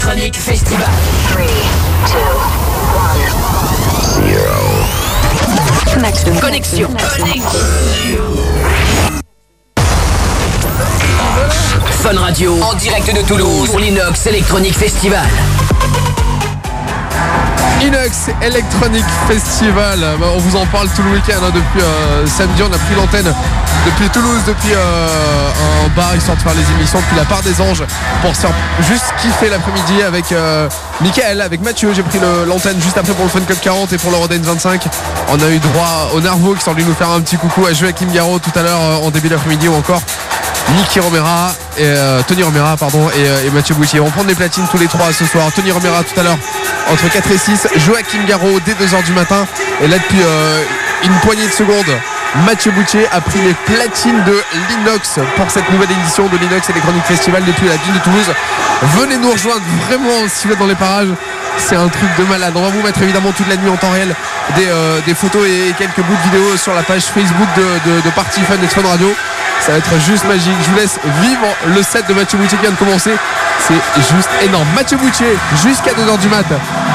Electronic Festival. 3, 2, 1, 0. Connexion. Connexion. Fun Radio, en direct de Toulouse, pour l'Inox Electronic Festival. Inox Electronic Festival. Bah, on vous en parle tout le week-end. hein, depuis euh, samedi, on a pris l'antenne depuis Toulouse, depuis euh, un bar histoire de faire les émissions, depuis la part des anges, pour se juste kiffer l'après-midi avec euh, avec Mathieu. J'ai pris l'antenne juste après pour le Fun Cup 40 et pour l'Eurodance 25. On a eu droit au Nervo qui sont venus nous faire un petit coucou à Joachim Garraud tout à l'heure euh, en début d'après-midi ou encore Niki Romera et euh, Tony Romera pardon et, Mathieu Boutier. On va prendre les platines tous les trois ce soir. Tony Romera tout à l'heure entre 4 et 6. Joachim Garraud dès 2h du matin. Et là depuis une poignée de secondes, Mathieu Boutier a pris les platines de l'Inox pour cette nouvelle édition de l'Inox Electronic Festival depuis la ville de Toulouse. Venez nous rejoindre vraiment si vous êtes dans les parages. C'est un truc de malade. On va vous mettre évidemment toute la nuit en temps réel des, euh, photos et quelques bouts de vidéos sur la page Facebook de, de, de Party Fun de Fun Radio. Ça va être juste magique. Je vous laisse vivre le set de Mathieu Boutier qui vient de commencer. C'est juste énorme. Mathieu Boutier, jusqu'à 2h du mat,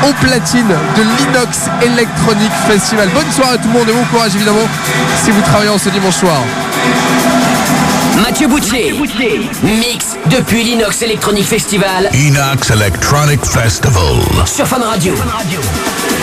au platine de l'Inox Electronic Festival. Bonne soirée à tout le monde et bon courage évidemment si vous travaillez en ce dimanche soir. Mathieu Boutier. Mix depuis l'Inox Electronic Festival Inox Electronic Festival. sur Fun Radio. Party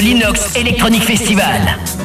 l'Inox Electronic Festival.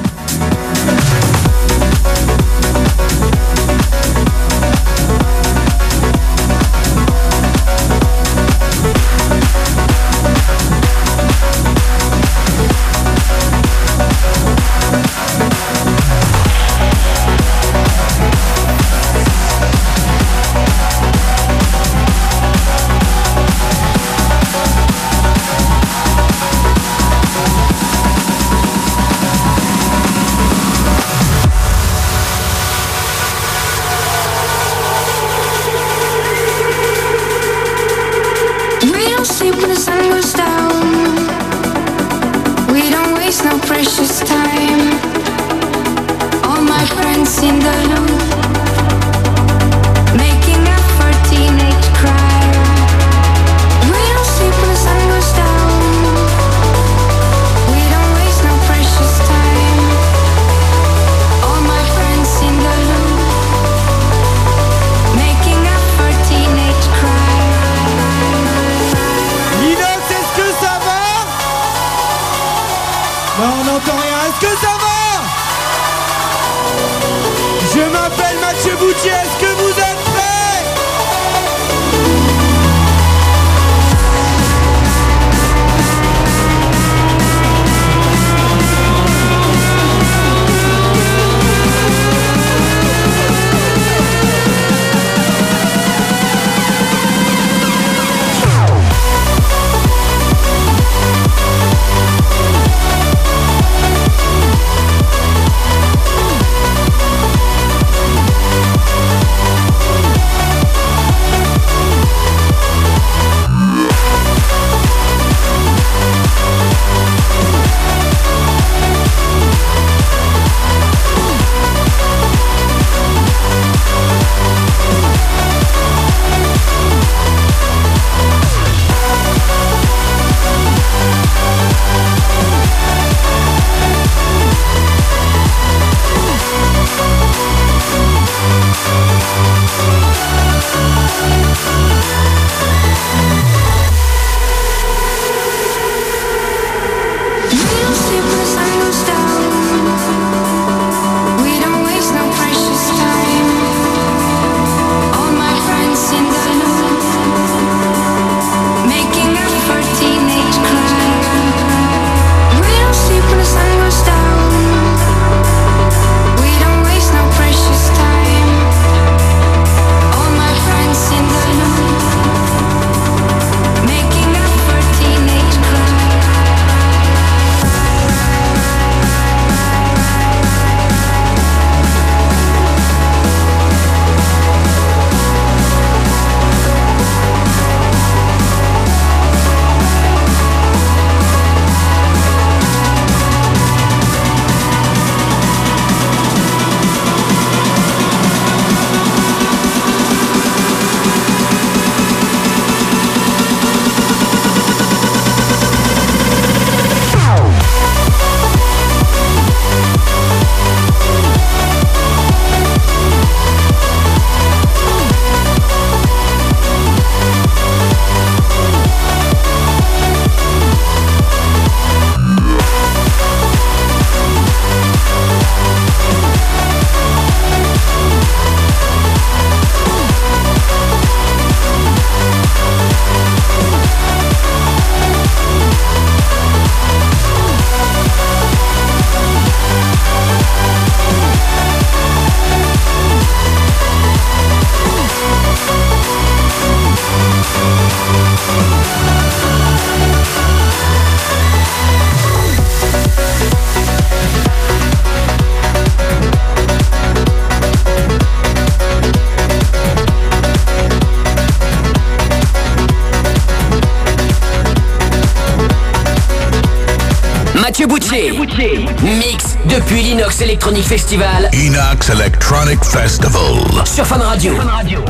l'Inox Electronic Festival Inox Electronic Festival. sur Fun Radio. Party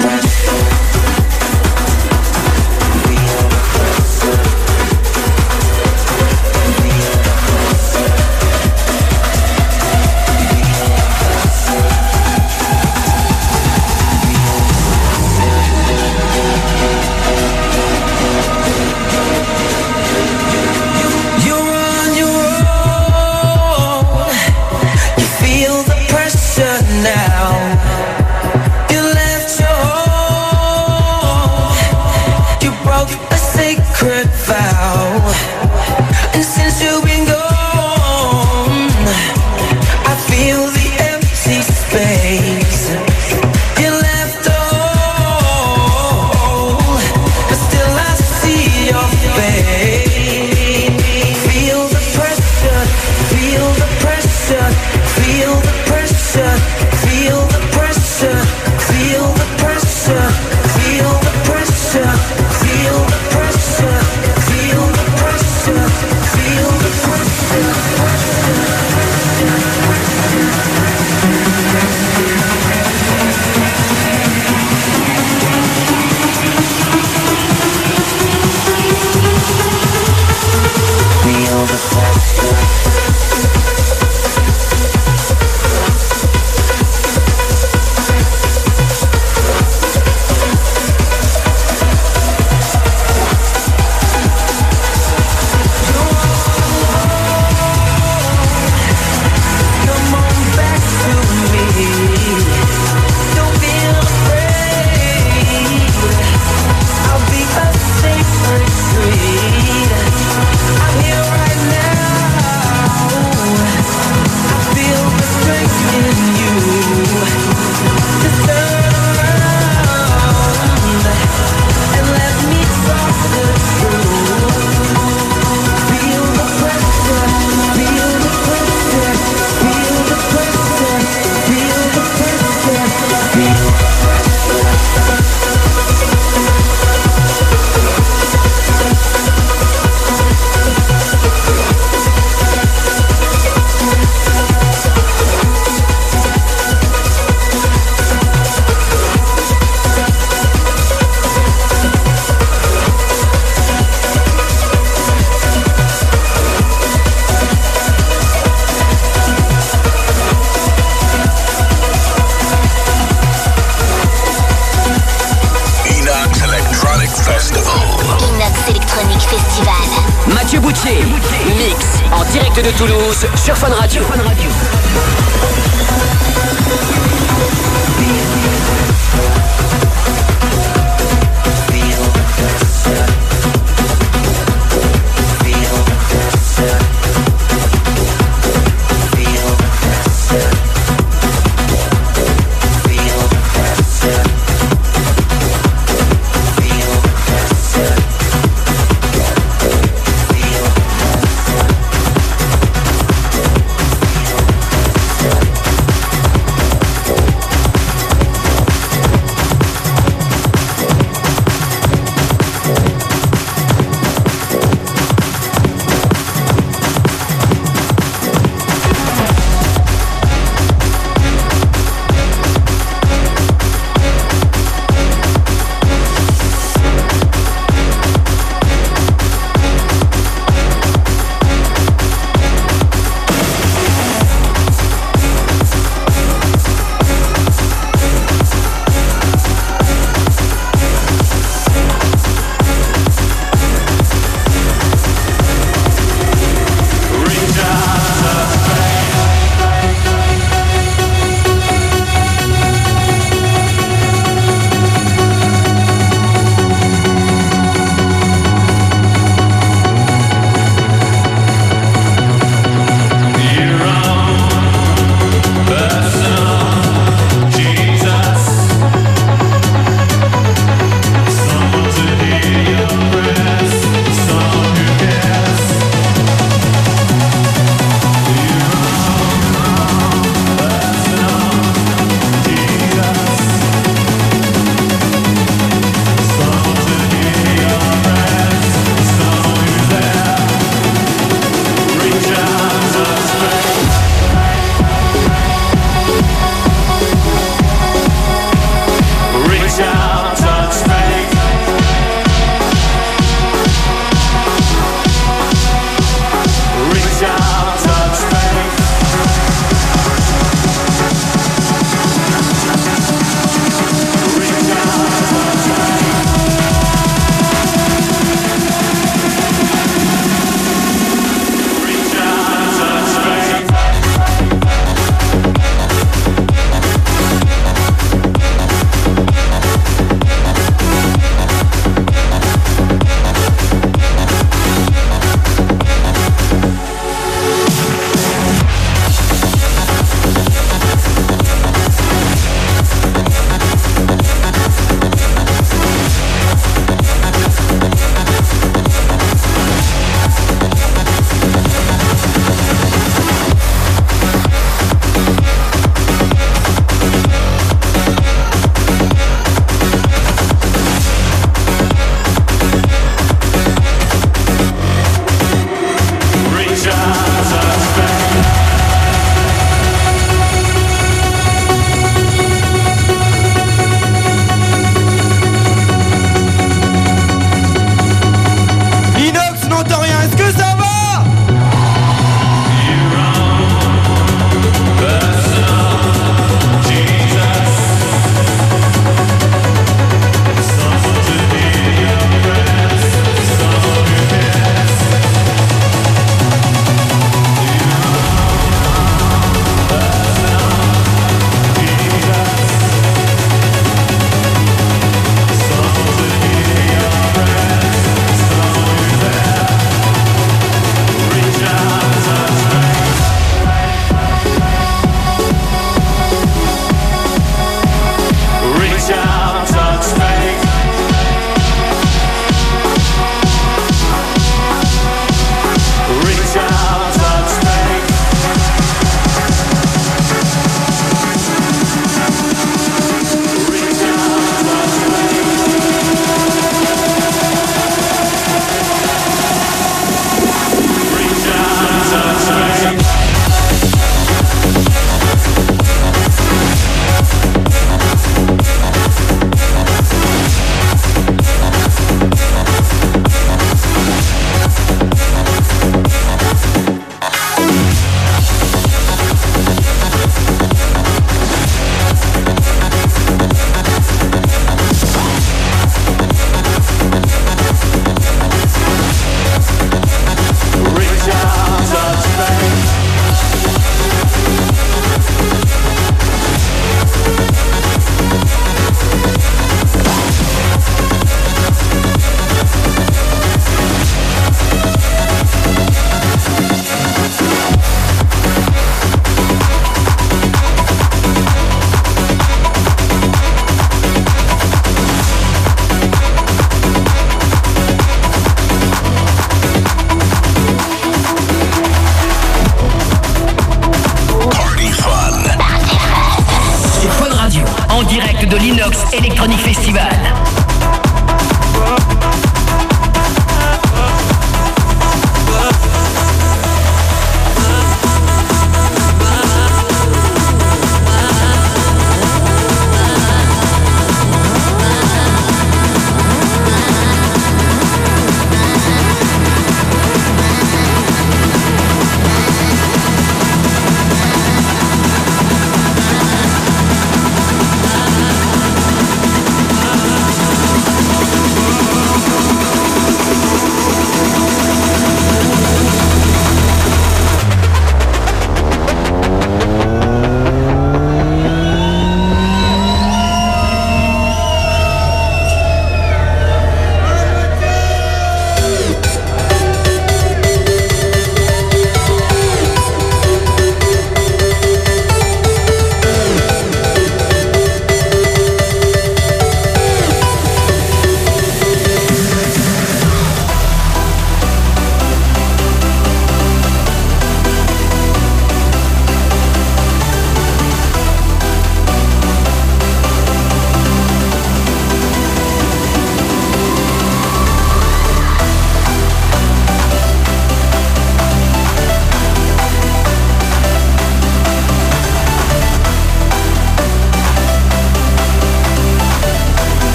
Bye.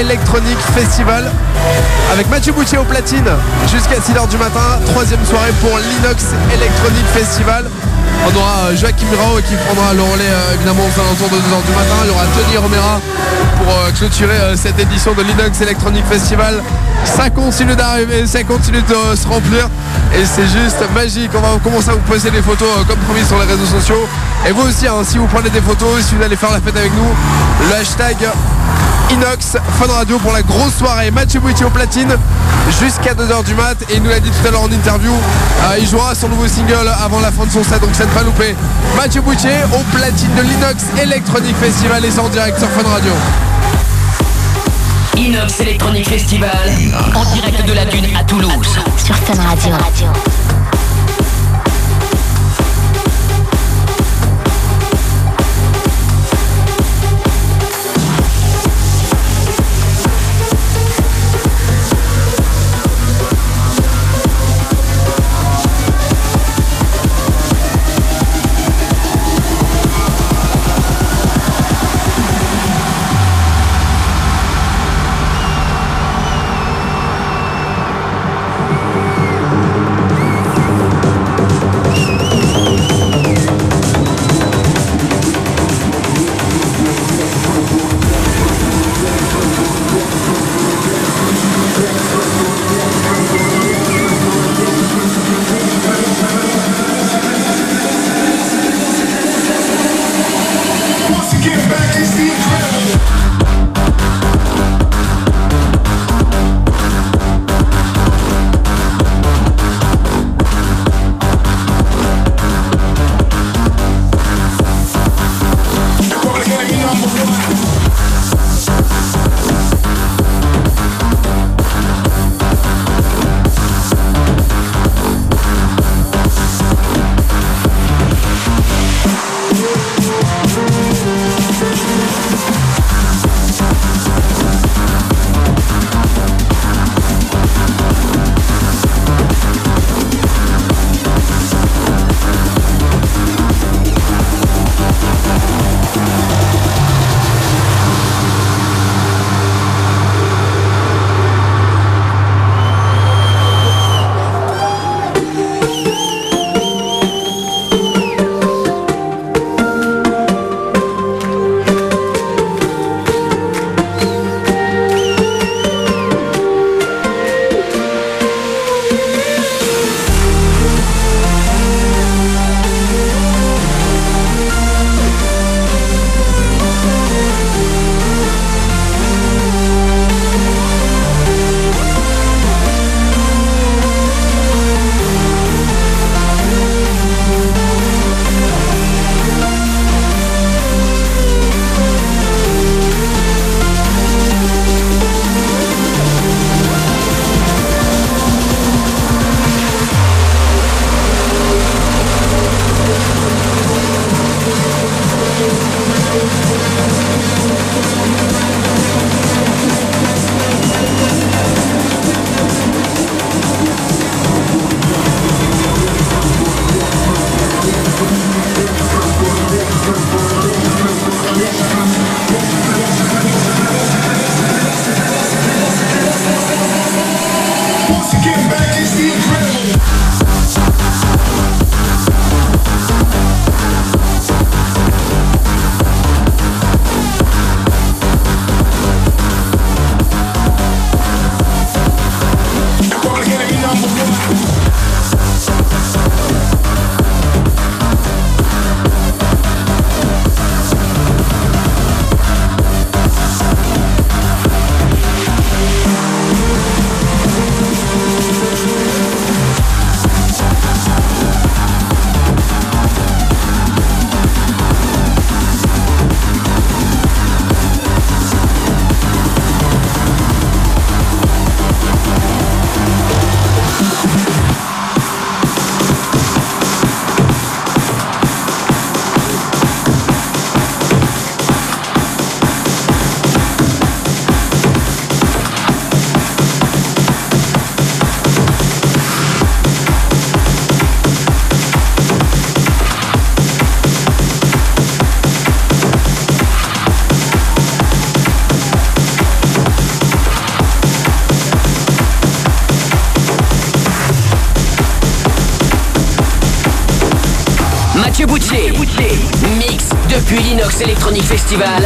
Electronic Festival avec Mathieu Boutier au platine jusqu'à 6h du matin. Troisième soirée pour l'Inox Electronic Festival. On aura euh, Joachim Grau qui prendra le relais euh, évidemment aux alentours de 2h du matin. Il y aura Tony Romera pour euh, clôturer cette édition de l'Inox Electronic Festival. Ça continue d'arriver, ça continue de se remplir et c'est juste magique. On va commencer à vous poser des photos comme promis sur les réseaux sociaux. Et vous aussi, hein, si vous prenez des photos, si vous allez faire la fête avec nous, le hashtag Inox Fun Radio pour la grosse soirée. Mathieu Boutier au platine jusqu'à 2h du mat. Et il nous l'a dit tout à l'heure en interview, euh, il jouera son nouveau single avant la fin de son set, donc ça ne pas louper. Mathieu Boutier au platine de l'Inox Electronic Festival et c'est en direct sur Fun Radio. Inox Electronic Festival, en direct de la Dune à Toulouse. Sur Fun Radio. Electronic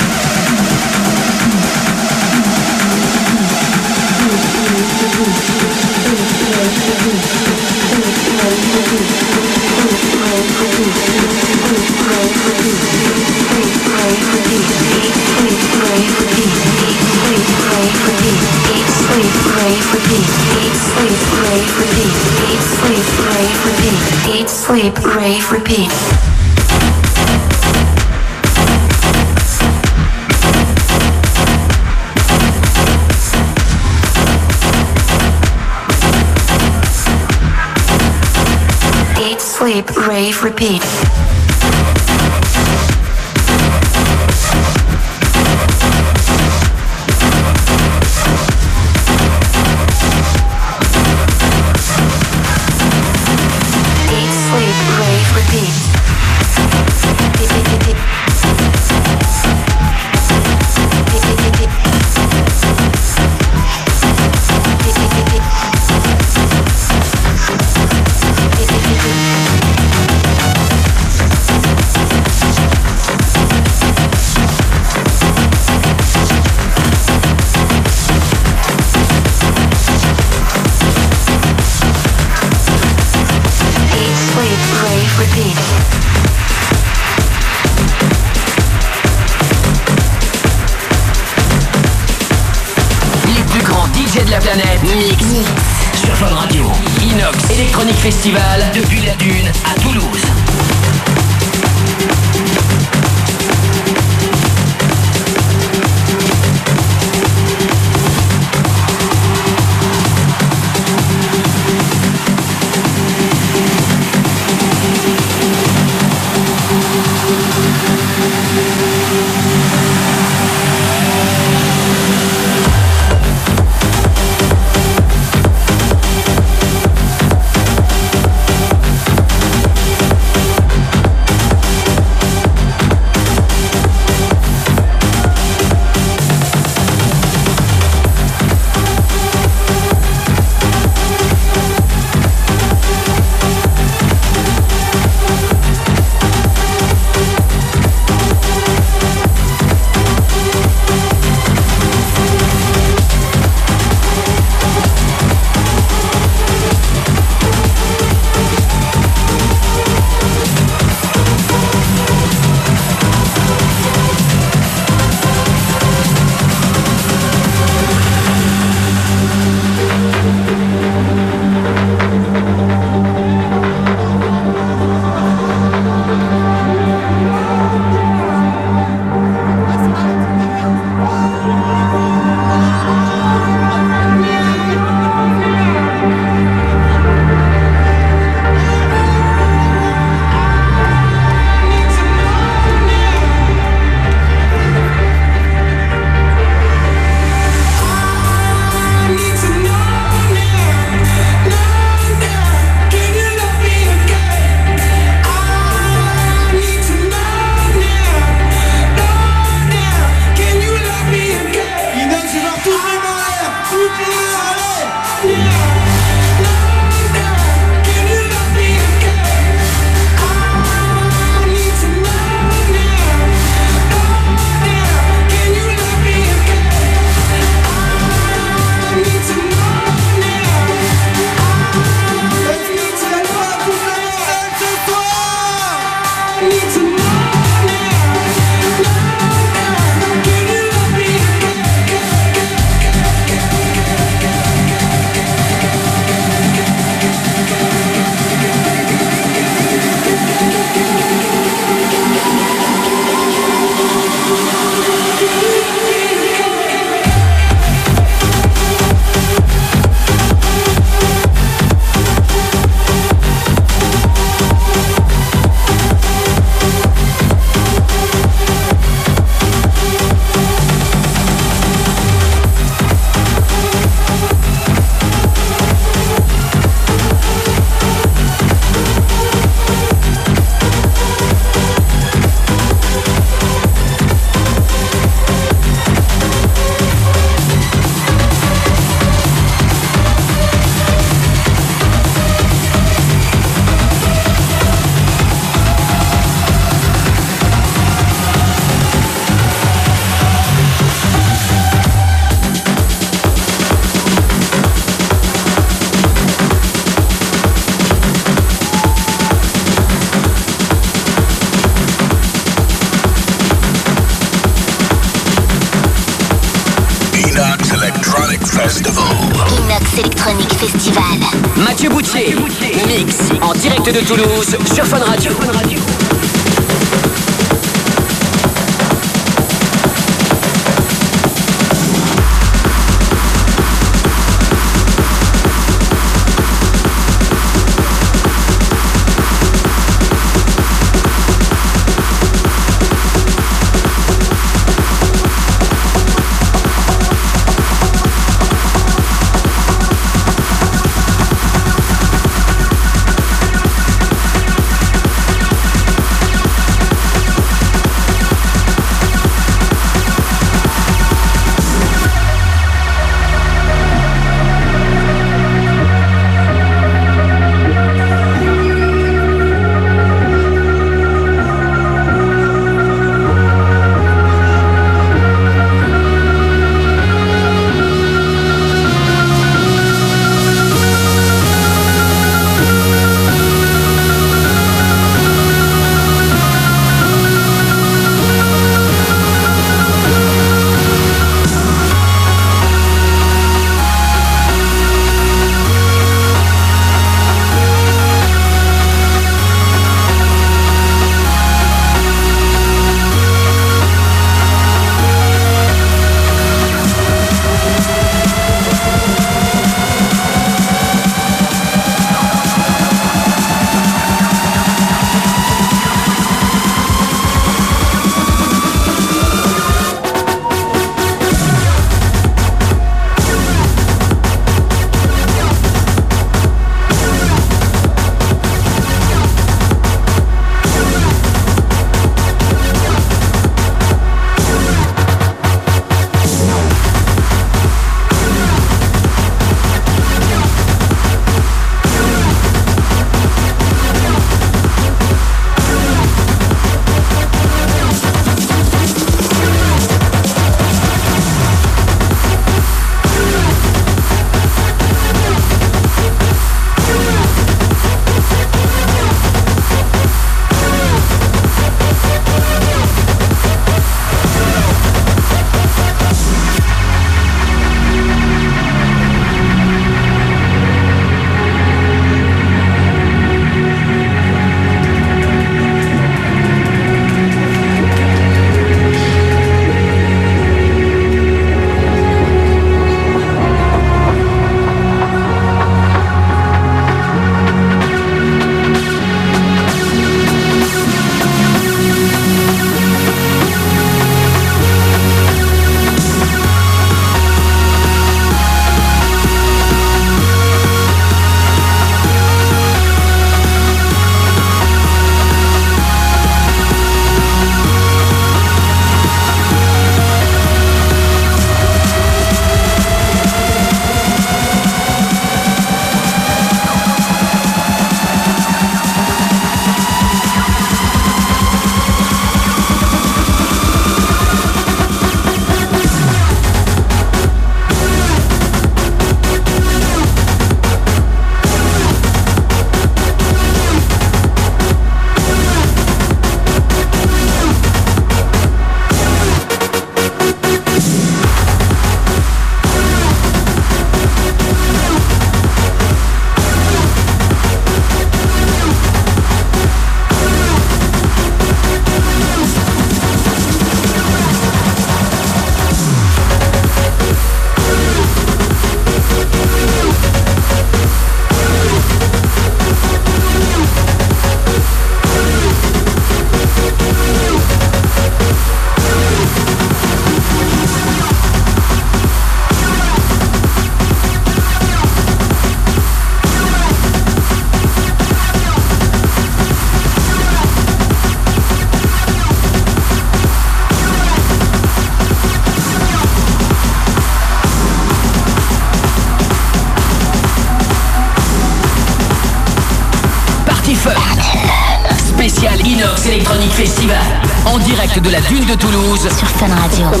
Radio.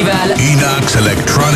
Festival. Inox Electronic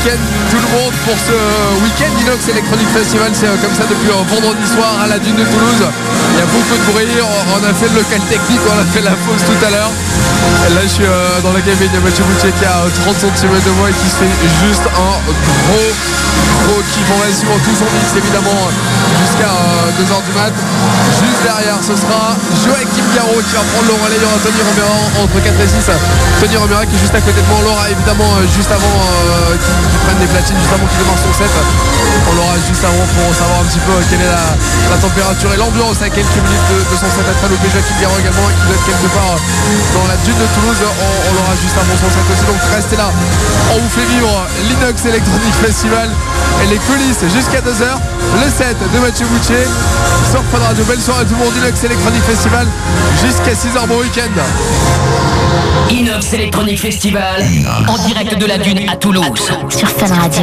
week-end tout le monde pour ce week-end Inox Electronic Festival. C'est euh, comme ça depuis euh, vendredi soir à la dune de Toulouse. Il y a beaucoup de bruit, on on a fait le local technique, on a fait la pause tout à l'heure. Là je suis euh, dans la cabine, a Mathieu Boutier qui a euh, 30 cm de moi et qui se fait juste un gros gros kiff. On va suivre tout son mix évidemment jusqu'à 2h du mat. Juste derrière ce sera Joachim Garraud qui va prendre le relais. Il y aura Tony Romero entre 4 et 6. Tony Romero qui est juste à côté de moi. On l'aura évidemment euh, juste avant euh, qu'il prenne des platines, juste avant qu'il démarre son set. On l'aura juste avant pour savoir un petit peu euh, quelle est la, température et l'ambiance à quelques minutes de, de son set à loupé Joachim Garraud également qui doit être quelque part euh, dans la de Toulouse. On, on l'aura juste avant son set aussi. Donc restez là. On vous fait vivre l'Inox Electronic Festival et les coulisses jusqu'à 2h. Le set de Mathieu Boutier sur Fun Radio. Belle soirée à tout le monde. Inox Electronic Festival jusqu'à 6h. Bon week-end. Inox Electronic Festival en direct de la Dune à Toulouse. Sur Fun Radio.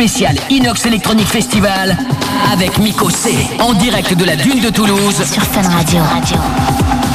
spécial Inox Electronic Festival avec Miko C. En direct de la Dune de Toulouse. Sur Fun Radio. Radio.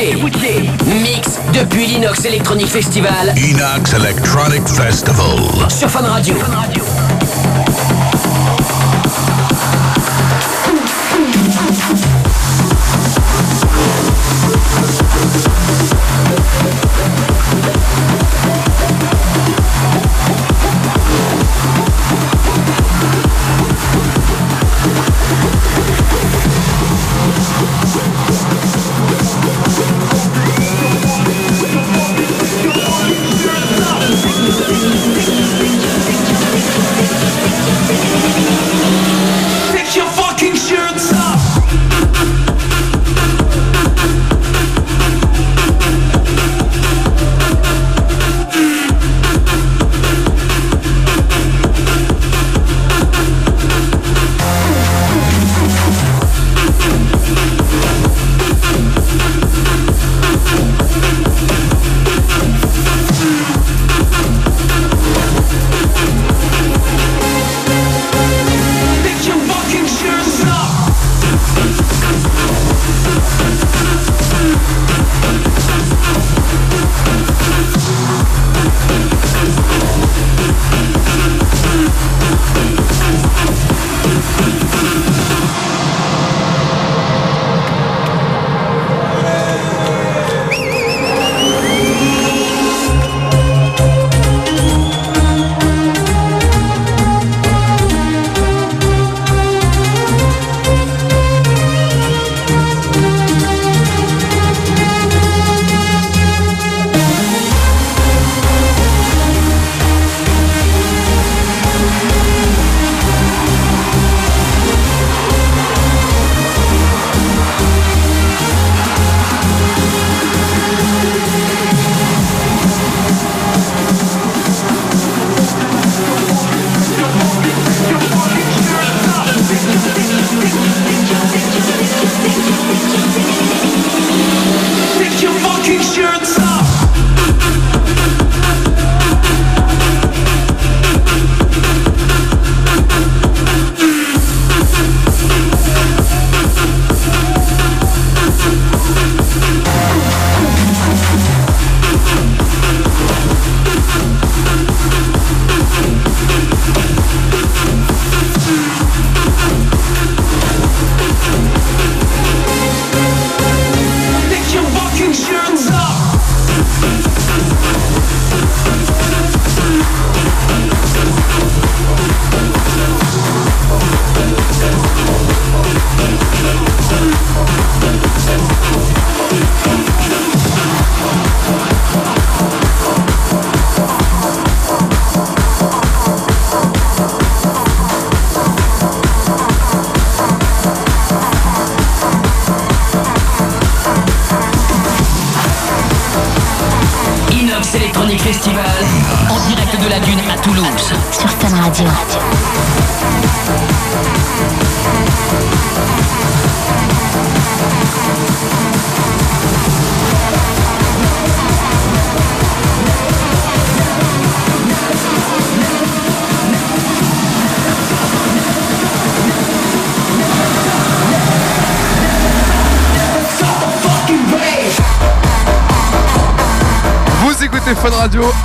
Mix depuis l'Inox Electronic Festival Inox Electronic Festival. sur Fun Radio. Pick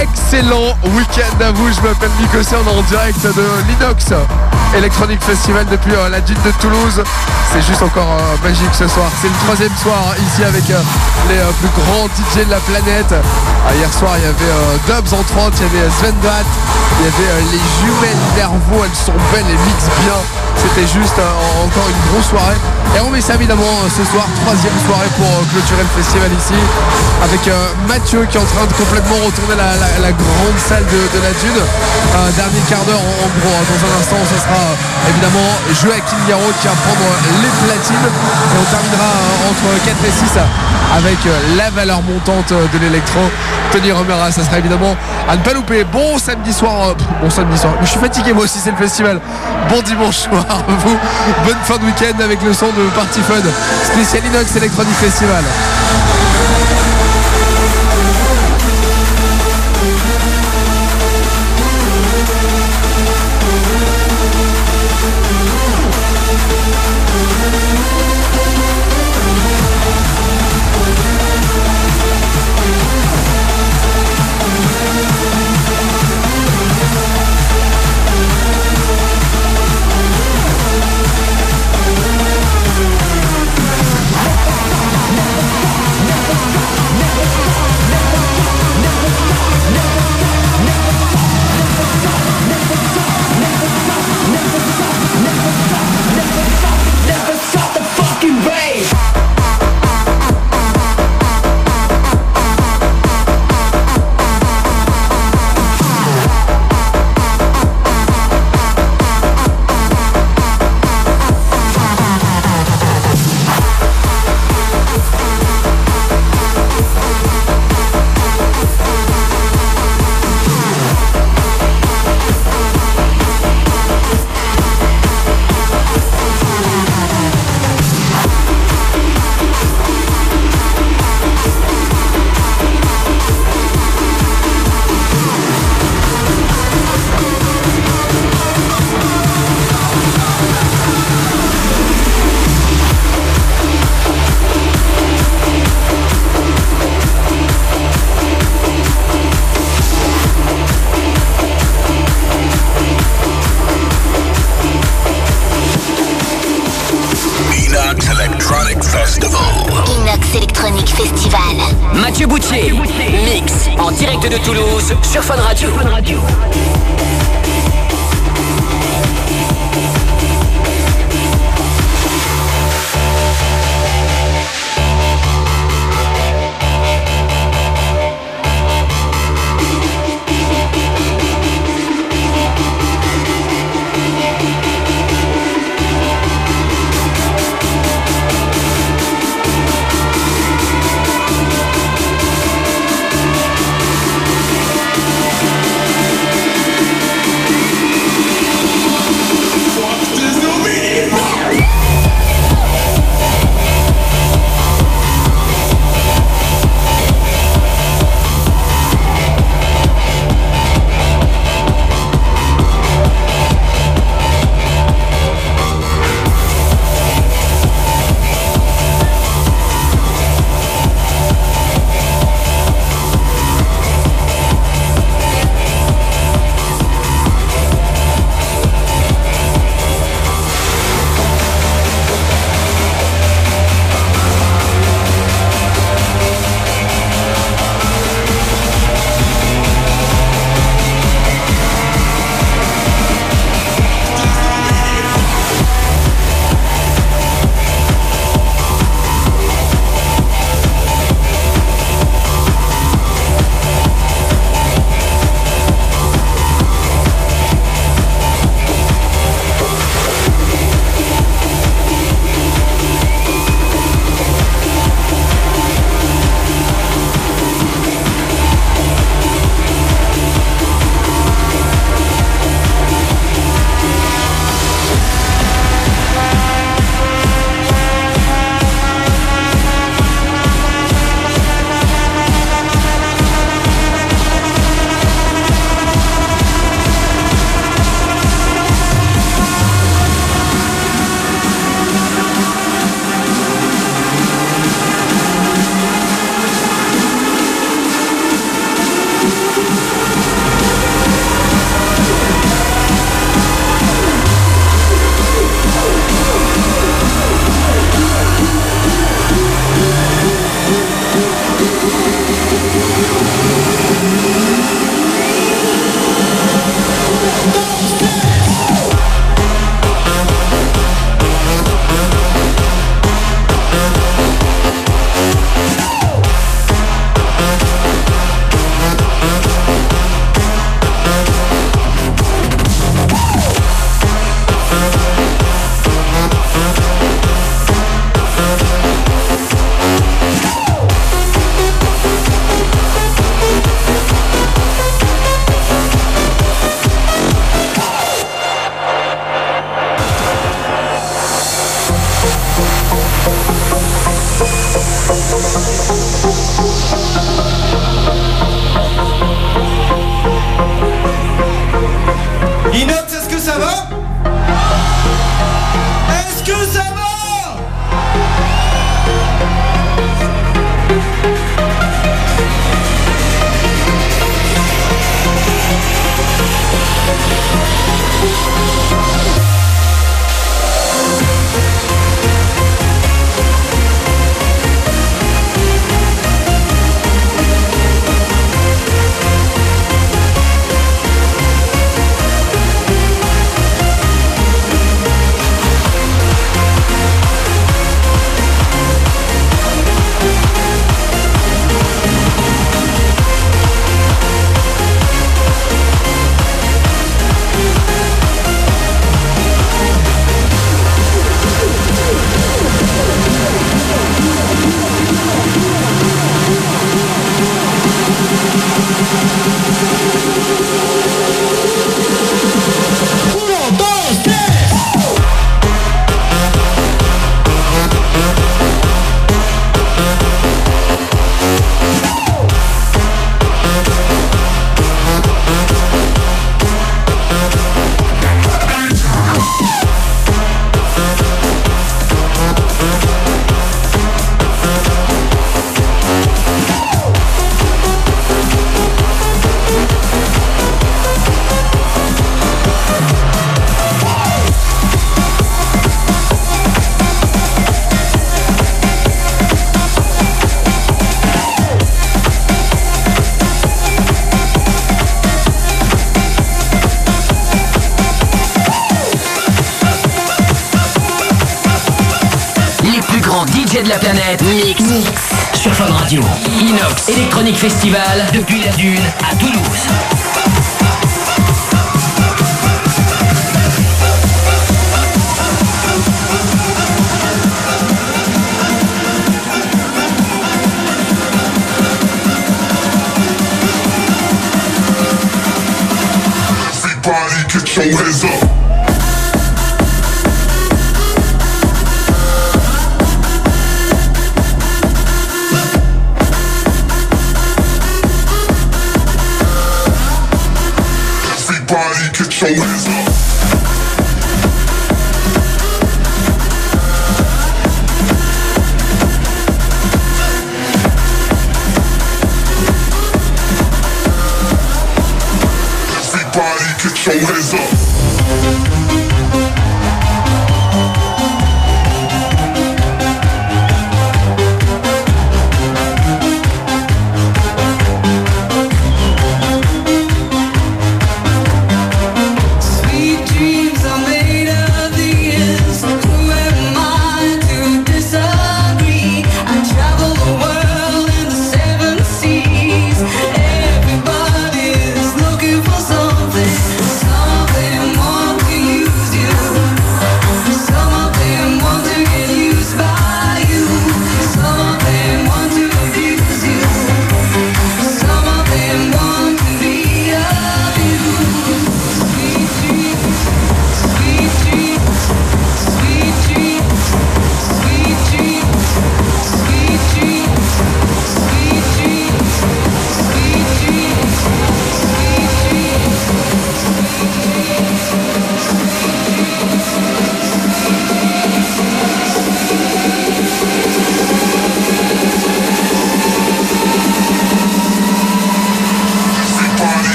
Excellent week-end à vous. Je m'appelle Nico on en direct de l'Inox Electronic Festival depuis euh, la dune de Toulouse. C'est juste encore euh, magique ce soir. C'est le troisième soir ici avec euh, les plus grands DJ de la planète. Ah, hier soir, il y avait Dubs en 30, il y avait Sven Bat, il y avait les jumelles Nervo, elles sont belles, elles mixent bien. C'était juste encore une grosse soirée. Et on met ça évidemment ce soir, troisième soirée pour euh, clôturer le festival ici, avec euh, Mathieu qui est en train de complètement retourner la, grande salle de, la Dune. Un dernier quart d'heure en, gros. hein. Dans un instant, ce sera euh, évidemment Joachim Garraud qui va prendre les platines. Et on terminera entre 4 et 6 avec la valeur montante de l'électro. Tony Romera, ça sera évidemment à ne pas louper. Bon samedi soir, bon samedi soir. Je suis fatigué moi aussi, c'est le festival. Bon dimanche soir vous. Bonne fin de week-end avec le son de Party Fun. Spécial Inox Electronic Festival. Festival depuis la Dune à Toulouse. Your hands up.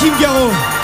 Monsieur Joachim Garraud.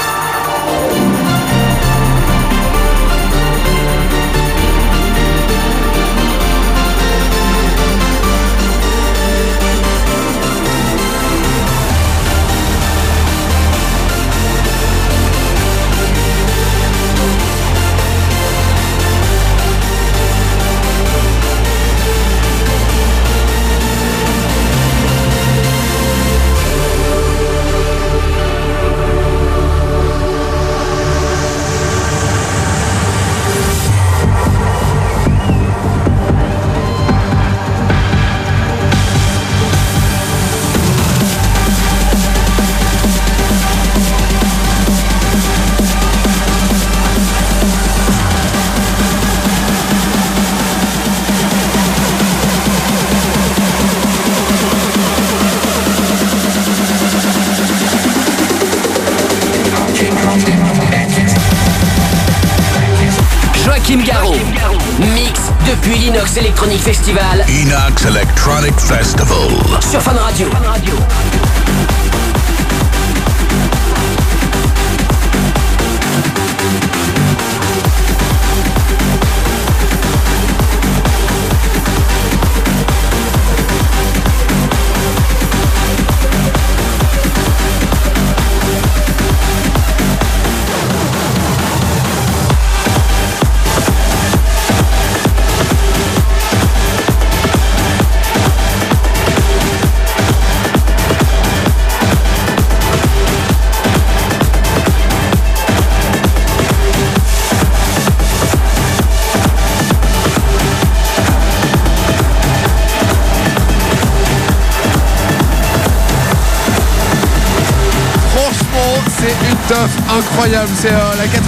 Festival Inox Electronic Festival.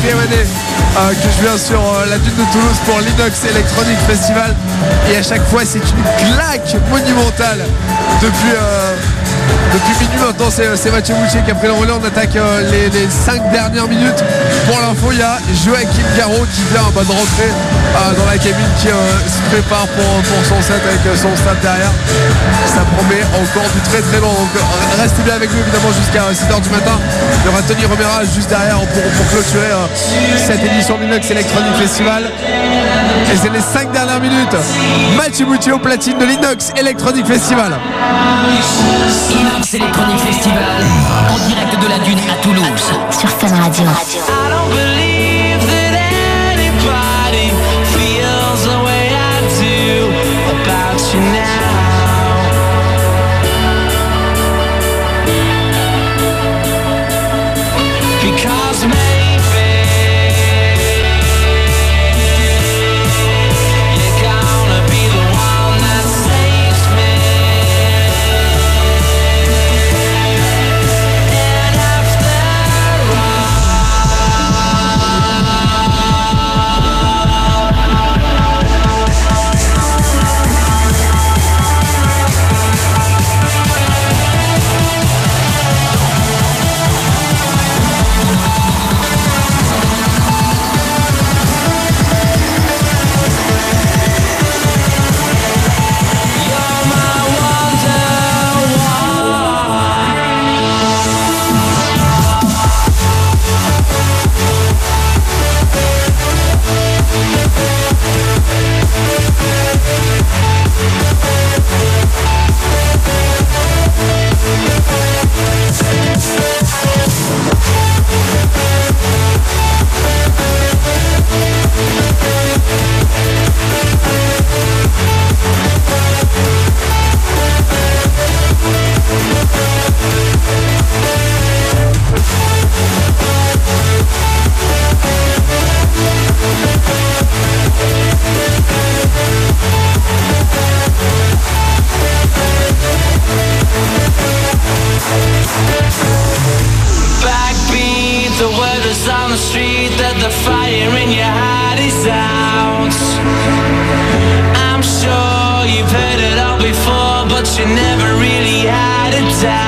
Euh, que je viens sur euh, la dune de Toulouse pour l'Inox Electronic Festival. Et à chaque fois, c'est une claque monumentale. Depuis, euh, depuis minuit maintenant, c'est c'est Mathieu Boucher qui a pris le relais. On attaque euh, les, les cinq dernières minutes. Pour l'info, il y a Joachim Garraud qui vient bah, de rentrer euh, dans la cabine, qui euh, se prépare pour, son set avec euh, son staff derrière. Ça promet encore du très très long. Euh, restez bien avec nous évidemment jusqu'à 6h du matin. Il y aura Tony Romera juste derrière pour, clôturer euh, cette édition du Lux Electronic Festival. Et c'est les 5 dernières minutes. Mathieu Boutier au platine de l'Inox Electronic Festival. Inox Electronic Festival en direct de la Dune à Toulouse. Sur Fun Radio. I don't believe Backbeat, the word on the street that the fire in your heart is out. I'm sure you've heard it all before, but you never really had a doubt.